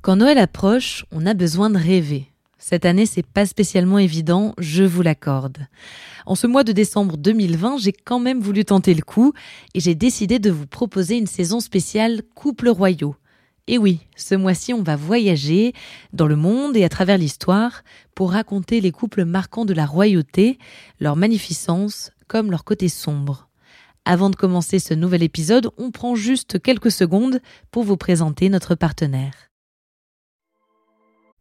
Quand Noël approche, on a besoin de rêver. Cette année, c'est pas spécialement évident, je vous l'accorde. En ce mois de décembre 2020, j'ai quand même voulu tenter le coup et j'ai décidé de vous proposer une saison spéciale Couple royaux. Et oui, ce mois-ci, on va voyager dans le monde et à travers l'histoire pour raconter les couples marquants de la royauté, leur magnificence comme leur côté sombre. Avant de commencer ce nouvel épisode, on prend juste quelques secondes pour vous présenter notre partenaire.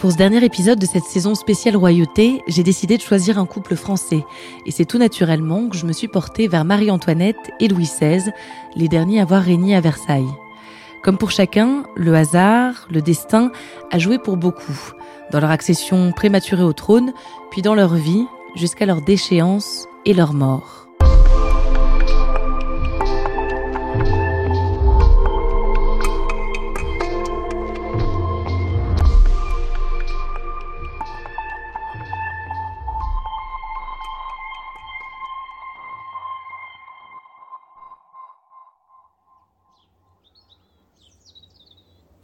Pour ce dernier épisode de cette saison spéciale royauté, j'ai décidé de choisir un couple français. Et c'est tout naturellement que je me suis portée vers Marie-Antoinette et Louis XVI, les derniers à avoir régné à Versailles. Comme pour chacun, le hasard, le destin a joué pour beaucoup, dans leur accession prématurée au trône, puis dans leur vie, jusqu'à leur déchéance et leur mort.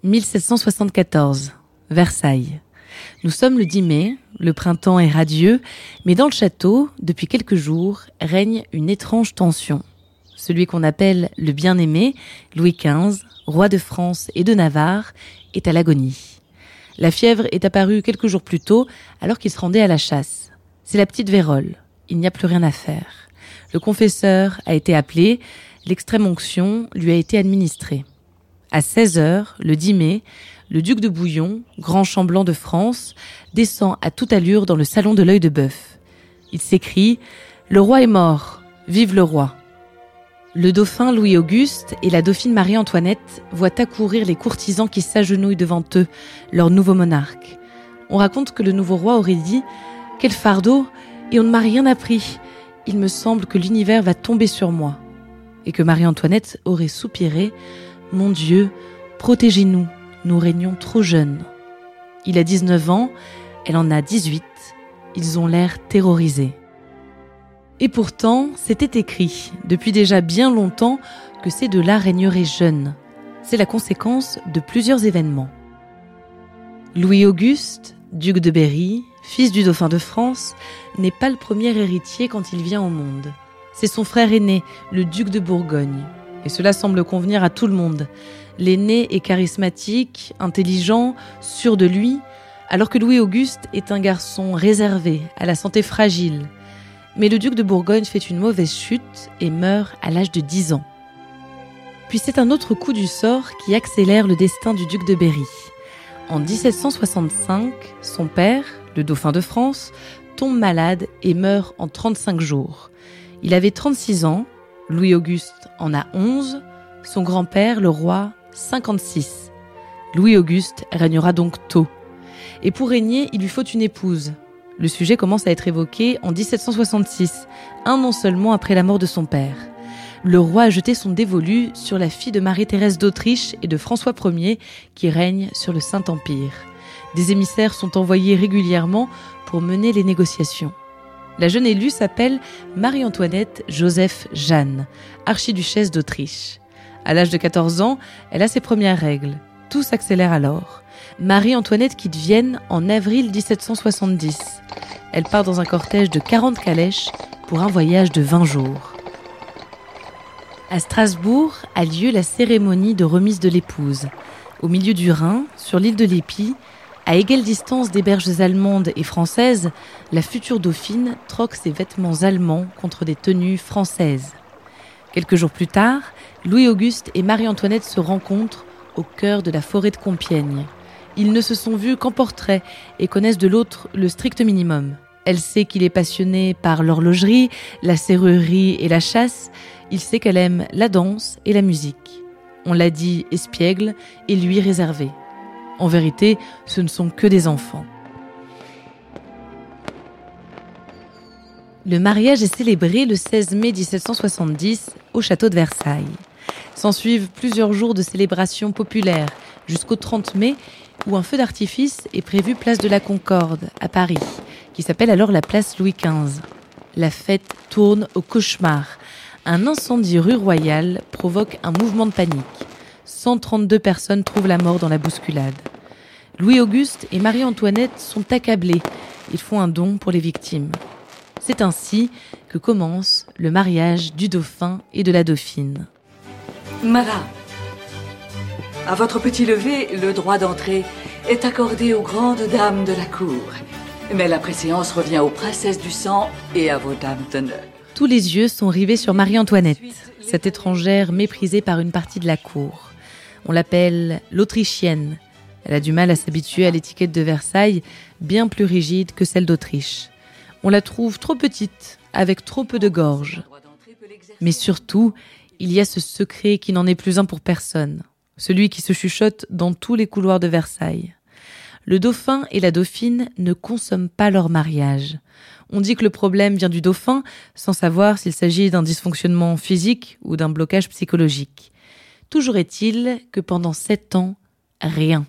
1774, Versailles. Nous sommes le 10 mai, le printemps est radieux, mais dans le château, depuis quelques jours, règne une étrange tension. Celui qu'on appelle le bien-aimé, Louis XV, roi de France et de Navarre, est à l'agonie. La fièvre est apparue quelques jours plus tôt, alors qu'il se rendait à la chasse. C'est la petite vérole. Il n'y a plus rien à faire. Le confesseur a été appelé, l'extrême onction lui a été administrée. À 16 heures, le 10 mai, le duc de Bouillon, grand chambellan de France, descend à toute allure dans le salon de l'œil de bœuf. Il s'écrie Le roi est mort, vive le roi. Le dauphin Louis-Auguste et la dauphine Marie-Antoinette voient accourir les courtisans qui s'agenouillent devant eux, leur nouveau monarque. On raconte que le nouveau roi aurait dit Quel fardeau Et on ne m'a rien appris. Il me semble que l'univers va tomber sur moi. Et que Marie-Antoinette aurait soupiré mon Dieu, protégez-nous, nous régnons trop jeunes. Il a 19 ans, elle en a 18, ils ont l'air terrorisés. Et pourtant, c'était écrit, depuis déjà bien longtemps, que ces deux-là régneraient jeunes. C'est la conséquence de plusieurs événements. Louis-Auguste, duc de Berry, fils du dauphin de France, n'est pas le premier héritier quand il vient au monde. C'est son frère aîné, le duc de Bourgogne, et cela semble convenir à tout le monde. L'aîné est charismatique, intelligent, sûr de lui, alors que Louis-Auguste est un garçon réservé, à la santé fragile. Mais le duc de Bourgogne fait une mauvaise chute et meurt à l'âge de 10 ans. Puis c'est un autre coup du sort qui accélère le destin du duc de Berry. En 1765, son père, le dauphin de France, tombe malade et meurt en 35 jours. Il avait 36 ans Louis-Auguste en a 11, son grand-père, le roi, 56. Louis-Auguste régnera donc tôt. Et pour régner, il lui faut une épouse. Le sujet commence à être évoqué en 1766, un an seulement après la mort de son père. Le roi a jeté son dévolu sur la fille de Marie-Thérèse d'Autriche et de François Ier qui règne sur le Saint-Empire. Des émissaires sont envoyés régulièrement pour mener les négociations. La jeune élue s'appelle Marie-Antoinette Joseph Jeanne, archiduchesse d'Autriche. À l'âge de 14 ans, elle a ses premières règles. Tout s'accélère alors. Marie-Antoinette quitte Vienne en avril 1770. Elle part dans un cortège de 40 calèches pour un voyage de 20 jours. À Strasbourg a lieu la cérémonie de remise de l'épouse. Au milieu du Rhin, sur l'île de l'Épi, à égale distance des berges allemandes et françaises, la future dauphine troque ses vêtements allemands contre des tenues françaises. Quelques jours plus tard, Louis-Auguste et Marie-Antoinette se rencontrent au cœur de la forêt de Compiègne. Ils ne se sont vus qu'en portrait et connaissent de l'autre le strict minimum. Elle sait qu'il est passionné par l'horlogerie, la serrurerie et la chasse. Il sait qu'elle aime la danse et la musique. On l'a dit espiègle et lui réservé. En vérité, ce ne sont que des enfants. Le mariage est célébré le 16 mai 1770 au château de Versailles. S'ensuivent plusieurs jours de célébrations populaires jusqu'au 30 mai où un feu d'artifice est prévu place de la Concorde à Paris, qui s'appelle alors la place Louis XV. La fête tourne au cauchemar. Un incendie rue Royale provoque un mouvement de panique. 132 personnes trouvent la mort dans la bousculade. Louis-Auguste et Marie-Antoinette sont accablés. Ils font un don pour les victimes. C'est ainsi que commence le mariage du dauphin et de la dauphine. Madame, à votre petit lever, le droit d'entrée est accordé aux grandes dames de la cour. Mais la préséance revient aux princesses du sang et à vos dames d'honneur. Tous les yeux sont rivés sur Marie-Antoinette, cette étrangère méprisée par une partie de la cour. On l'appelle l'Autrichienne. Elle a du mal à s'habituer à l'étiquette de Versailles, bien plus rigide que celle d'Autriche. On la trouve trop petite, avec trop peu de gorge. Mais surtout, il y a ce secret qui n'en est plus un pour personne, celui qui se chuchote dans tous les couloirs de Versailles. Le dauphin et la dauphine ne consomment pas leur mariage. On dit que le problème vient du dauphin, sans savoir s'il s'agit d'un dysfonctionnement physique ou d'un blocage psychologique. Toujours est-il que pendant sept ans, rien.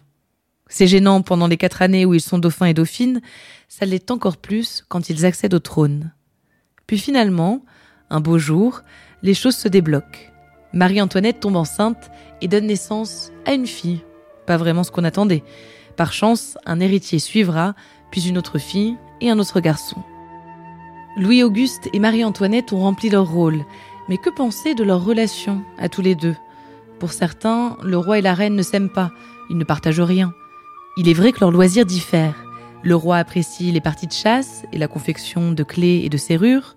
C'est gênant pendant les quatre années où ils sont dauphins et dauphines, ça l'est encore plus quand ils accèdent au trône. Puis finalement, un beau jour, les choses se débloquent. Marie-Antoinette tombe enceinte et donne naissance à une fille. Pas vraiment ce qu'on attendait. Par chance, un héritier suivra, puis une autre fille et un autre garçon. Louis-Auguste et Marie-Antoinette ont rempli leur rôle, mais que penser de leur relation à tous les deux? Pour certains, le roi et la reine ne s'aiment pas, ils ne partagent rien. Il est vrai que leurs loisirs diffèrent. Le roi apprécie les parties de chasse et la confection de clés et de serrures.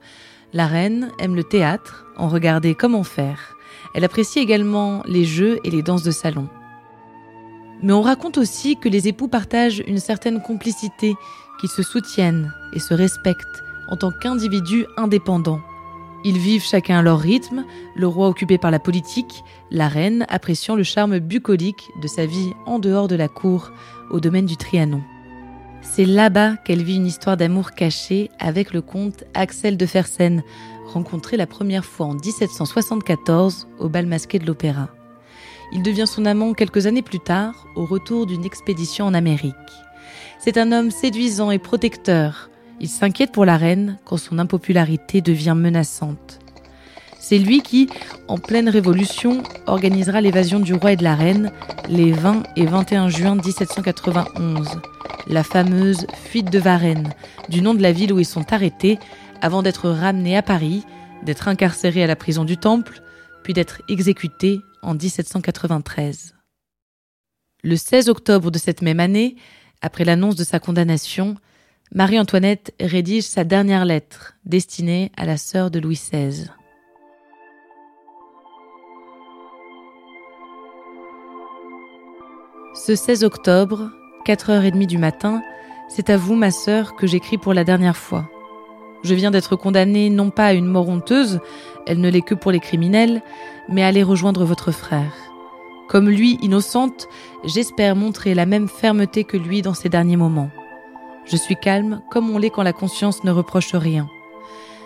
La reine aime le théâtre, en regarder comme en faire. Elle apprécie également les jeux et les danses de salon. Mais on raconte aussi que les époux partagent une certaine complicité, qu'ils se soutiennent et se respectent en tant qu'individus indépendants. Ils vivent chacun à leur rythme, le roi occupé par la politique, la reine appréciant le charme bucolique de sa vie en dehors de la cour, au domaine du Trianon. C'est là-bas qu'elle vit une histoire d'amour cachée avec le comte Axel de Fersen, rencontré la première fois en 1774 au bal masqué de l'Opéra. Il devient son amant quelques années plus tard, au retour d'une expédition en Amérique. C'est un homme séduisant et protecteur. Il s'inquiète pour la reine quand son impopularité devient menaçante. C'est lui qui, en pleine révolution, organisera l'évasion du roi et de la reine les 20 et 21 juin 1791, la fameuse fuite de Varennes, du nom de la ville où ils sont arrêtés, avant d'être ramenés à Paris, d'être incarcérés à la prison du Temple, puis d'être exécutés en 1793. Le 16 octobre de cette même année, après l'annonce de sa condamnation, Marie-Antoinette rédige sa dernière lettre destinée à la sœur de Louis XVI. Ce 16 octobre, 4h30 du matin, c'est à vous, ma sœur, que j'écris pour la dernière fois. Je viens d'être condamnée non pas à une mort honteuse, elle ne l'est que pour les criminels, mais à aller rejoindre votre frère. Comme lui, innocente, j'espère montrer la même fermeté que lui dans ces derniers moments. Je suis calme, comme on l'est quand la conscience ne reproche rien.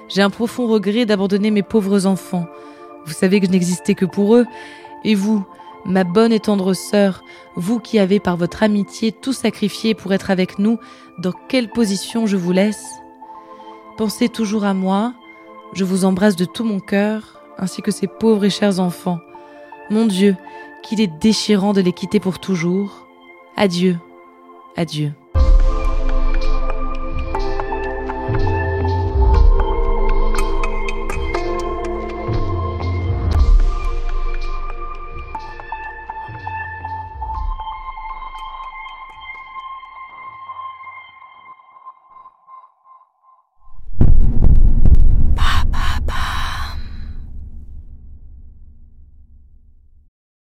J'ai un profond regret d'abandonner mes pauvres enfants. Vous savez que je n'existais que pour eux. Et vous, ma bonne et tendre sœur, vous qui avez par votre amitié tout sacrifié pour être avec nous, dans quelle position je vous laisse? Pensez toujours à moi, je vous embrasse de tout mon cœur, ainsi que ces pauvres et chers enfants. Mon Dieu, qu'il est déchirant de les quitter pour toujours. Adieu, adieu.